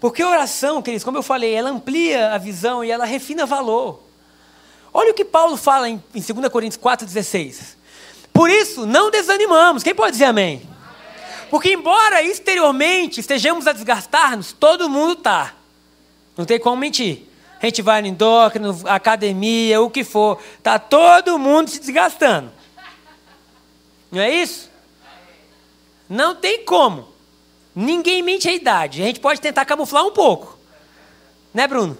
Porque oração, queridos, como eu falei, ela amplia a visão e ela refina valor. Olha o que Paulo fala em, em 2 Coríntios 4,16. Por isso, não desanimamos. Quem pode dizer amém? Porque, embora exteriormente estejamos a desgastar-nos, todo mundo está. Não tem como mentir. A gente vai no endócrino, academia, o que for. Está todo mundo se desgastando. Não é isso? Não tem como. Ninguém mente a idade. A gente pode tentar camuflar um pouco. Né, Bruno?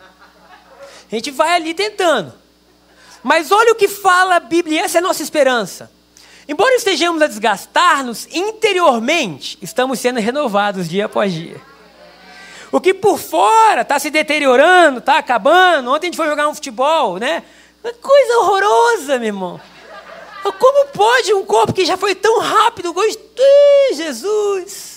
A gente vai ali tentando. Mas olha o que fala a Bíblia, essa é a nossa esperança. Embora estejamos a desgastar-nos interiormente, estamos sendo renovados dia após dia. O que por fora está se deteriorando, está acabando. Ontem a gente foi jogar um futebol, né? Coisa horrorosa, meu irmão. Como pode um corpo que já foi tão rápido, gostei, Jesus?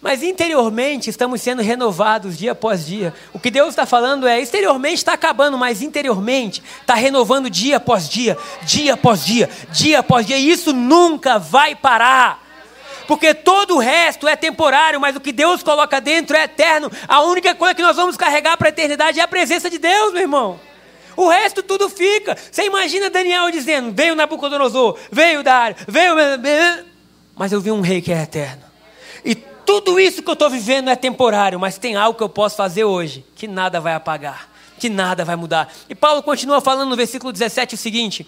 Mas interiormente estamos sendo renovados dia após dia. O que Deus está falando é: exteriormente está acabando, mas interiormente está renovando dia após dia, dia após dia, dia após dia. E isso nunca vai parar. Porque todo o resto é temporário, mas o que Deus coloca dentro é eterno. A única coisa que nós vamos carregar para a eternidade é a presença de Deus, meu irmão. O resto tudo fica. Você imagina Daniel dizendo: Veio Nabucodonosor, veio Dário, veio. Mas eu vi um rei que é eterno. E tudo isso que eu estou vivendo é temporário, mas tem algo que eu posso fazer hoje que nada vai apagar, que nada vai mudar. E Paulo continua falando no versículo 17 o seguinte: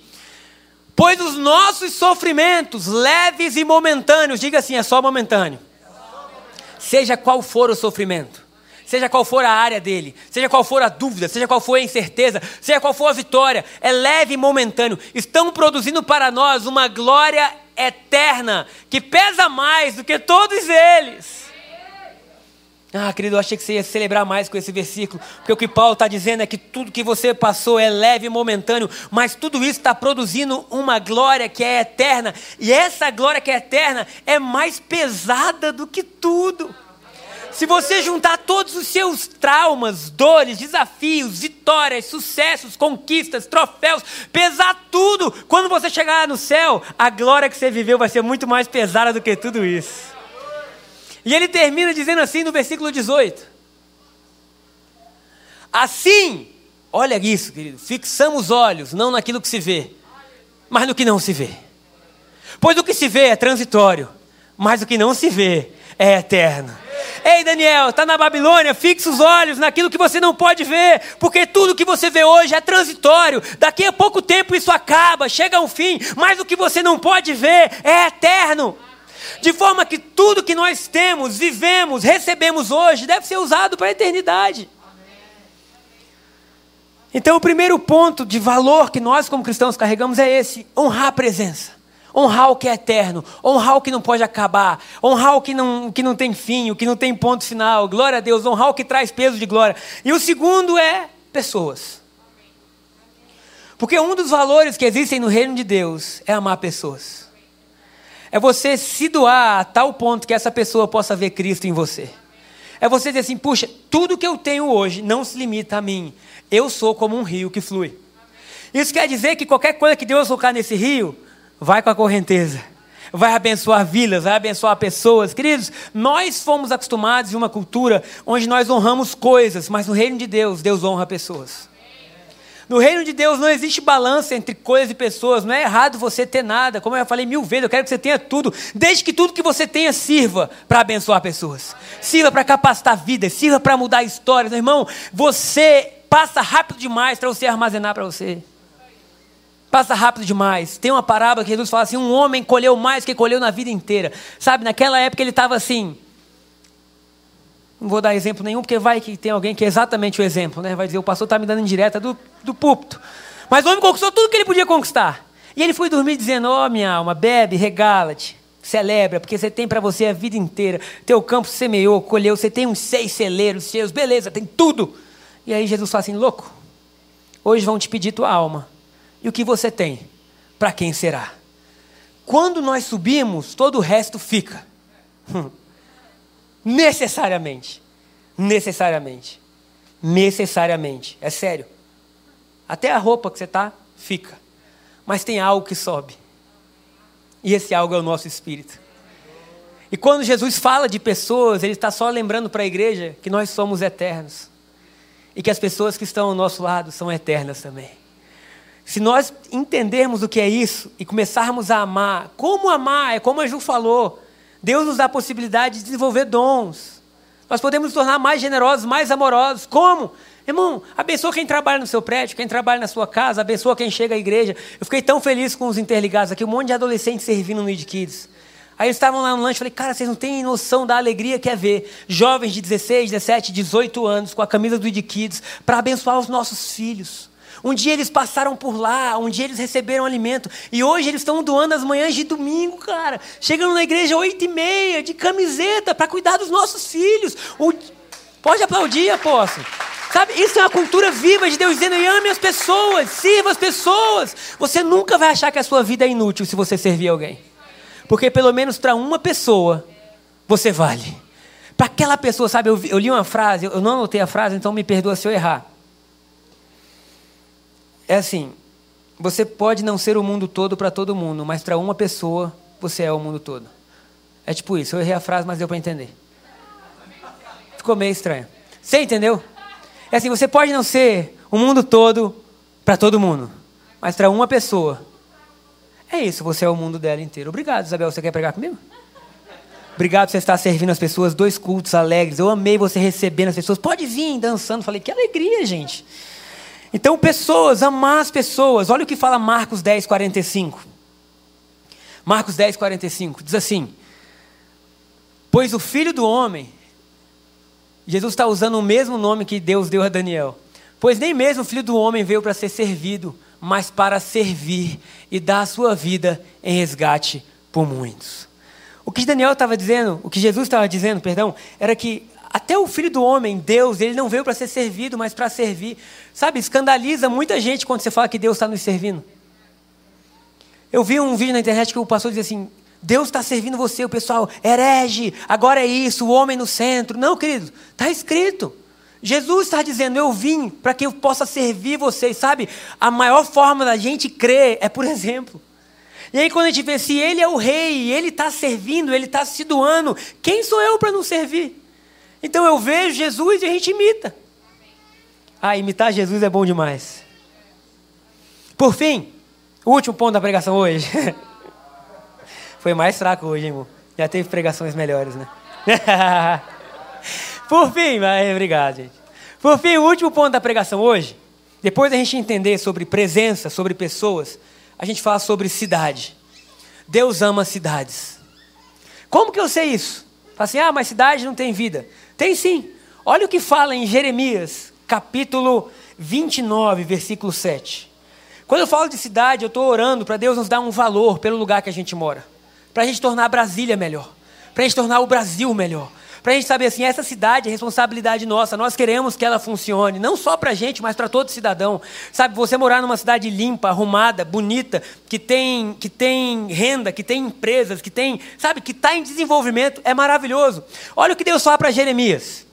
Pois os nossos sofrimentos, leves e momentâneos, diga assim, é só momentâneo. Seja qual for o sofrimento, seja qual for a área dele, seja qual for a dúvida, seja qual for a incerteza, seja qual for a vitória, é leve e momentâneo. Estão produzindo para nós uma glória eterna, que pesa mais do que todos eles. Ah, querido, eu achei que você ia celebrar mais com esse versículo, porque o que Paulo está dizendo é que tudo que você passou é leve e momentâneo, mas tudo isso está produzindo uma glória que é eterna, e essa glória que é eterna é mais pesada do que tudo. Se você juntar todos os seus traumas, dores, desafios, vitórias, sucessos, conquistas, troféus, pesar tudo, quando você chegar no céu, a glória que você viveu vai ser muito mais pesada do que tudo isso. E ele termina dizendo assim no versículo 18: Assim, olha isso, querido, fixamos os olhos não naquilo que se vê, mas no que não se vê. Pois o que se vê é transitório, mas o que não se vê é eterno. Ei, Daniel, está na Babilônia, fixa os olhos naquilo que você não pode ver, porque tudo que você vê hoje é transitório. Daqui a pouco tempo isso acaba, chega a um fim, mas o que você não pode ver é eterno. De forma que tudo que nós temos, vivemos, recebemos hoje, deve ser usado para a eternidade. Então, o primeiro ponto de valor que nós, como cristãos, carregamos é esse: honrar a presença. Honrar o que é eterno, honrar o que não pode acabar, honrar o que não, o que não tem fim, o que não tem ponto final. Glória a Deus, honrar o que traz peso de glória. E o segundo é pessoas. Porque um dos valores que existem no reino de Deus é amar pessoas. É você se doar a tal ponto que essa pessoa possa ver Cristo em você. É você dizer assim: puxa, tudo que eu tenho hoje não se limita a mim. Eu sou como um rio que flui. Isso quer dizer que qualquer coisa que Deus colocar nesse rio, vai com a correnteza. vai abençoar vilas, vai abençoar pessoas. Queridos, nós fomos acostumados em uma cultura onde nós honramos coisas, mas no reino de Deus, Deus honra pessoas. No reino de Deus não existe balança entre coisas e pessoas. Não é errado você ter nada. Como eu já falei mil vezes, eu quero que você tenha tudo. Desde que tudo que você tenha sirva para abençoar pessoas. Sirva para capacitar vidas. Sirva para mudar histórias. Meu irmão, você passa rápido demais para você armazenar para você. Passa rápido demais. Tem uma parábola que Jesus fala assim: um homem colheu mais que colheu na vida inteira. Sabe, naquela época ele estava assim. Não vou dar exemplo nenhum, porque vai que tem alguém que é exatamente o exemplo, né? Vai dizer, o pastor está me dando indireta do, do púlpito. Mas o homem conquistou tudo que ele podia conquistar. E ele foi dormir dizendo: Ó, oh, minha alma, bebe, regala-te, celebra, porque você tem para você a vida inteira. Teu campo semeou, colheu, você tem uns seis celeiros seus, beleza, tem tudo. E aí Jesus fala assim: louco, hoje vão te pedir tua alma. E o que você tem? Para quem será? Quando nós subimos, todo o resto fica. Necessariamente. Necessariamente. Necessariamente. É sério. Até a roupa que você está, fica. Mas tem algo que sobe. E esse algo é o nosso espírito. E quando Jesus fala de pessoas, ele está só lembrando para a igreja que nós somos eternos. E que as pessoas que estão ao nosso lado são eternas também. Se nós entendermos o que é isso e começarmos a amar, como amar, é como a Ju falou, Deus nos dá a possibilidade de desenvolver dons. Nós podemos nos tornar mais generosos, mais amorosos. Como? Irmão, abençoa quem trabalha no seu prédio, quem trabalha na sua casa, abençoa quem chega à igreja. Eu fiquei tão feliz com os interligados aqui, um monte de adolescentes servindo no Id Kids. Aí eles estavam lá no lanche, falei, cara, vocês não têm noção da alegria que é ver jovens de 16, 17, 18 anos com a camisa do Id Kids para abençoar os nossos filhos. Um dia eles passaram por lá, um dia eles receberam alimento. E hoje eles estão doando as manhãs de domingo, cara. Chegando na igreja oito e meia, de camiseta, para cuidar dos nossos filhos. O... Pode aplaudir, apóstolo. Sabe, isso é uma cultura viva de Deus dizendo: ame as pessoas, sirva as pessoas. Você nunca vai achar que a sua vida é inútil se você servir alguém. Porque pelo menos para uma pessoa, você vale. Para aquela pessoa, sabe, eu, eu, li uma frase, eu não anotei a frase, então me perdoa se eu errar. É assim: você pode não ser o mundo todo para todo mundo, mas para uma pessoa você é o mundo todo. É tipo isso. Eu errei a frase, mas deu para entender. Ficou meio estranho. Você entendeu? É assim: você pode não ser o mundo todo para todo mundo, mas para uma pessoa. É isso, você é o mundo dela inteiro. Obrigado, Isabel. Você quer pregar comigo? Obrigado por você estar servindo as pessoas, dois cultos alegres. Eu amei você recebendo as pessoas. Pode vir dançando. Falei, que alegria, gente. Então, pessoas, amar as pessoas. Olha o que fala Marcos 10, 45. Marcos 10, 45. Diz assim: Pois o filho do homem, Jesus está usando o mesmo nome que Deus deu a Daniel. Pois nem mesmo o filho do homem veio para ser servido, mas para servir e dar a sua vida em resgate por muitos. O que Daniel estava dizendo, o que Jesus estava dizendo, perdão, era que até o filho do homem, Deus, ele não veio para ser servido, mas para servir. Sabe, escandaliza muita gente quando você fala que Deus está nos servindo. Eu vi um vídeo na internet que o pastor dizia assim: Deus está servindo você, o pessoal, herege, agora é isso, o homem no centro. Não, querido, está escrito. Jesus está dizendo: Eu vim para que eu possa servir vocês. Sabe, a maior forma da gente crer é por exemplo. E aí, quando a gente vê se ele é o rei, ele está servindo, ele está se doando, quem sou eu para não servir? Então eu vejo Jesus e a gente imita. Ah, imitar Jesus é bom demais. Por fim, o último ponto da pregação hoje. Foi mais fraco hoje, hein, irmão? Já teve pregações melhores, né? Por fim, mas obrigado, gente. Por fim, o último ponto da pregação hoje, depois da gente entender sobre presença, sobre pessoas, a gente fala sobre cidade. Deus ama cidades. Como que eu sei isso? Fala assim, ah, mas cidade não tem vida. Tem sim. Olha o que fala em Jeremias, capítulo 29, versículo 7. Quando eu falo de cidade, eu estou orando para Deus nos dar um valor pelo lugar que a gente mora. Para a gente tornar Brasília melhor. Para a gente tornar o Brasil melhor. Para a gente saber assim, essa cidade é responsabilidade nossa. Nós queremos que ela funcione, não só para a gente, mas para todo cidadão. Sabe, você morar numa cidade limpa, arrumada, bonita, que tem, que tem renda, que tem empresas, que tem, sabe, que está em desenvolvimento, é maravilhoso. Olha o que Deus fala para Jeremias.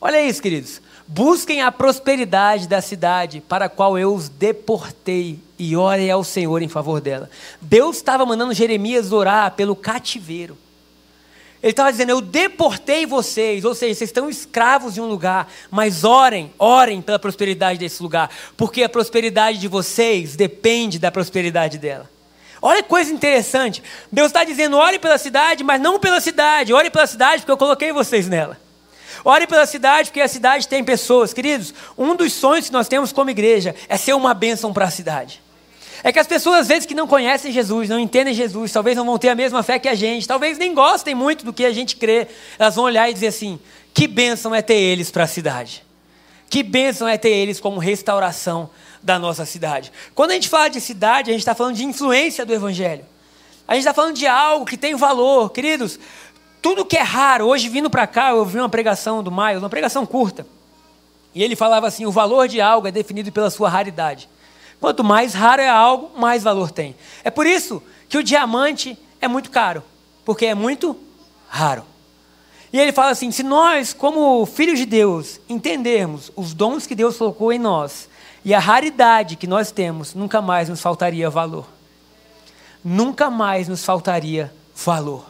Olha isso, queridos. Busquem a prosperidade da cidade para a qual eu os deportei e orem ao Senhor em favor dela. Deus estava mandando Jeremias orar pelo cativeiro. Ele estava dizendo: Eu deportei vocês, ou seja, vocês estão escravos de um lugar, mas orem, orem pela prosperidade desse lugar, porque a prosperidade de vocês depende da prosperidade dela. Olha que coisa interessante. Deus está dizendo: ore pela cidade, mas não pela cidade, ore pela cidade porque eu coloquei vocês nela. Ore pela cidade, porque a cidade tem pessoas. Queridos, um dos sonhos que nós temos como igreja é ser uma bênção para a cidade. É que as pessoas, às vezes, que não conhecem Jesus, não entendem Jesus, talvez não vão ter a mesma fé que a gente, talvez nem gostem muito do que a gente crê, elas vão olhar e dizer assim: que bênção é ter eles para a cidade. Que bênção é ter eles como restauração da nossa cidade. Quando a gente fala de cidade, a gente está falando de influência do Evangelho. A gente está falando de algo que tem valor. Queridos, tudo que é raro, hoje vindo para cá, eu ouvi uma pregação do Maio, uma pregação curta. E ele falava assim: o valor de algo é definido pela sua raridade. Quanto mais raro é algo, mais valor tem. É por isso que o diamante é muito caro, porque é muito raro. E ele fala assim: se nós, como filhos de Deus, entendermos os dons que Deus colocou em nós e a raridade que nós temos, nunca mais nos faltaria valor. Nunca mais nos faltaria valor.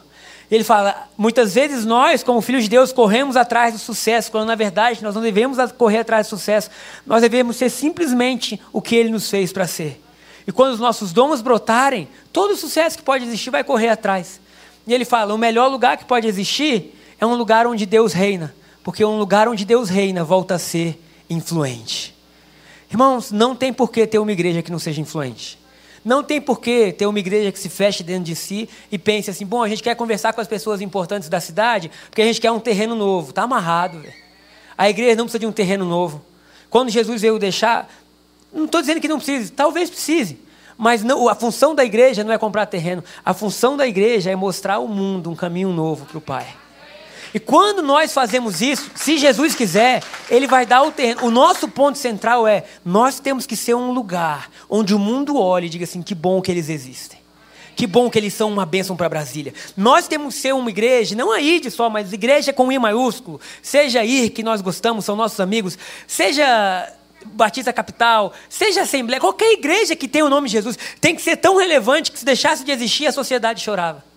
Ele fala: muitas vezes nós, como filhos de Deus, corremos atrás do sucesso, quando na verdade nós não devemos correr atrás do sucesso, nós devemos ser simplesmente o que Ele nos fez para ser. E quando os nossos dons brotarem, todo o sucesso que pode existir vai correr atrás. E ele fala: o melhor lugar que pode existir é um lugar onde Deus reina, porque um lugar onde Deus reina volta a ser influente. Irmãos, não tem por que ter uma igreja que não seja influente. Não tem porquê ter uma igreja que se feche dentro de si e pense assim: bom, a gente quer conversar com as pessoas importantes da cidade porque a gente quer um terreno novo. Está amarrado. Véio. A igreja não precisa de um terreno novo. Quando Jesus veio deixar, não estou dizendo que não precise, talvez precise. Mas não, a função da igreja não é comprar terreno. A função da igreja é mostrar ao mundo um caminho novo para o Pai. E quando nós fazemos isso, se Jesus quiser, Ele vai dar o terreno. O nosso ponto central é: nós temos que ser um lugar onde o mundo olhe e diga assim: que bom que eles existem. Que bom que eles são uma bênção para Brasília. Nós temos que ser uma igreja, não a ID só, mas igreja com I maiúsculo. Seja IR, que nós gostamos, são nossos amigos. Seja Batista Capital, seja Assembleia, qualquer igreja que tenha o nome de Jesus, tem que ser tão relevante que se deixasse de existir, a sociedade chorava.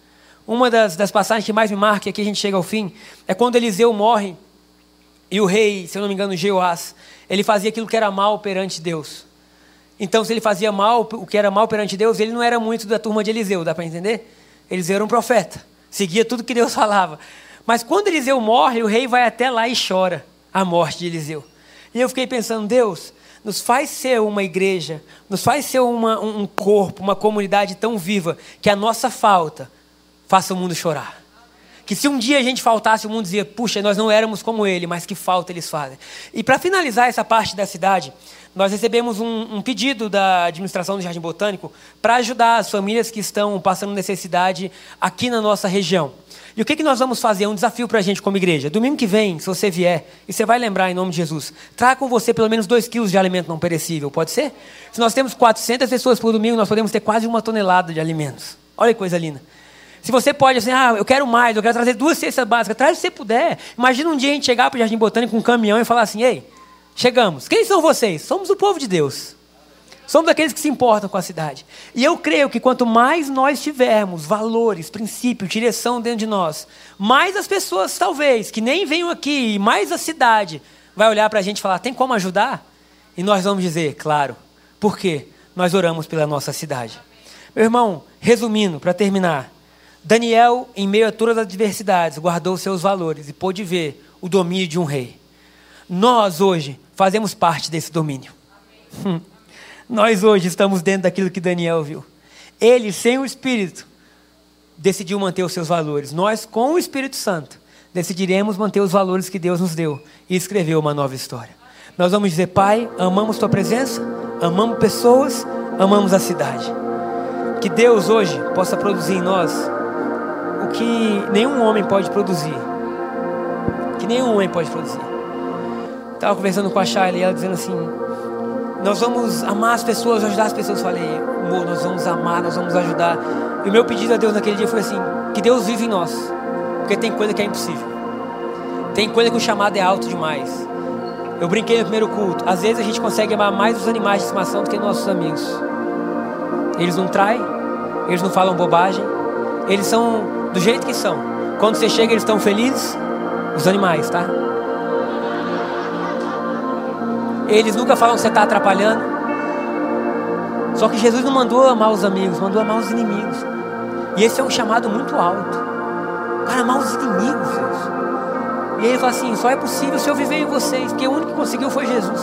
Uma das, das passagens que mais me marca, e aqui a gente chega ao fim, é quando Eliseu morre e o rei, se eu não me engano, Jeoás, ele fazia aquilo que era mal perante Deus. Então, se ele fazia mal, o que era mal perante Deus, ele não era muito da turma de Eliseu, dá para entender? Eliseu era um profeta, seguia tudo que Deus falava. Mas quando Eliseu morre, o rei vai até lá e chora a morte de Eliseu. E eu fiquei pensando, Deus, nos faz ser uma igreja, nos faz ser uma, um corpo, uma comunidade tão viva, que a nossa falta faça o mundo chorar. Que se um dia a gente faltasse, o mundo dizia, puxa, nós não éramos como ele, mas que falta eles fazem. E para finalizar essa parte da cidade, nós recebemos um, um pedido da administração do Jardim Botânico para ajudar as famílias que estão passando necessidade aqui na nossa região. E o que, que nós vamos fazer? É um desafio para a gente como igreja. Domingo que vem, se você vier, e você vai lembrar em nome de Jesus, traga com você pelo menos 2 quilos de alimento não perecível, pode ser? Se nós temos 400 pessoas por domingo, nós podemos ter quase uma tonelada de alimentos. Olha que coisa linda. Se você pode, assim, ah, eu quero mais, eu quero trazer duas cestas básicas, traz se você puder. Imagina um dia a gente chegar para o Jardim Botânico com um caminhão e falar assim: ei, chegamos. Quem são vocês? Somos o povo de Deus. Somos aqueles que se importam com a cidade. E eu creio que quanto mais nós tivermos valores, princípios, direção dentro de nós, mais as pessoas, talvez, que nem venham aqui, mais a cidade, vai olhar para a gente e falar: tem como ajudar? E nós vamos dizer: claro. Por quê? Nós oramos pela nossa cidade. Meu irmão, resumindo, para terminar. Daniel, em meio a todas as adversidades, guardou seus valores e pôde ver o domínio de um rei. Nós hoje fazemos parte desse domínio. Hum. Nós hoje estamos dentro daquilo que Daniel viu. Ele, sem o Espírito, decidiu manter os seus valores. Nós, com o Espírito Santo, decidiremos manter os valores que Deus nos deu e escrever uma nova história. Nós vamos dizer, Pai, amamos Tua presença, amamos pessoas, amamos a cidade. Que Deus hoje possa produzir em nós o que nenhum homem pode produzir. Que nenhum homem pode produzir. Estava conversando com a Shayla e ela dizendo assim: Nós vamos amar as pessoas, ajudar as pessoas. Eu falei, amor, nós vamos amar, nós vamos ajudar. E o meu pedido a Deus naquele dia foi assim: Que Deus vive em nós. Porque tem coisa que é impossível. Tem coisa que o chamado é alto demais. Eu brinquei no primeiro culto. Às vezes a gente consegue amar mais os animais de estimação do que nossos amigos. Eles não traem, eles não falam bobagem, eles são do jeito que são. Quando você chega, eles estão felizes. Os animais, tá? Eles nunca falam que você está atrapalhando. Só que Jesus não mandou amar os amigos, mandou amar os inimigos. E esse é um chamado muito alto. Cara, amar os inimigos, Deus. E ele fala assim: só é possível se eu viver em vocês, porque o único que conseguiu foi Jesus.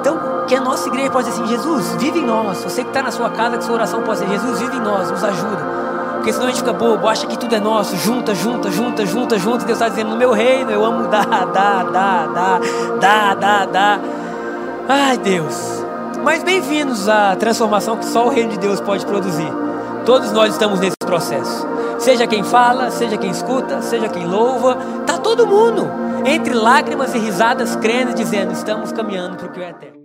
Então, que a nossa igreja pode dizer assim: Jesus, vive em nós. Você que está na sua casa, que sua oração pode ser: Jesus, vive em nós, nos ajuda. Porque senão a gente fica bobo, acha que tudo é nosso, junta, junta, junta, junta, junta. Deus está dizendo: no meu reino eu amo dar, dar, dar, dar, dar, dar, dar. Ai, Deus. Mas bem-vindos à transformação que só o reino de Deus pode produzir. Todos nós estamos nesse processo. Seja quem fala, seja quem escuta, seja quem louva, tá todo mundo entre lágrimas e risadas crendo e dizendo: estamos caminhando para o que é eterno.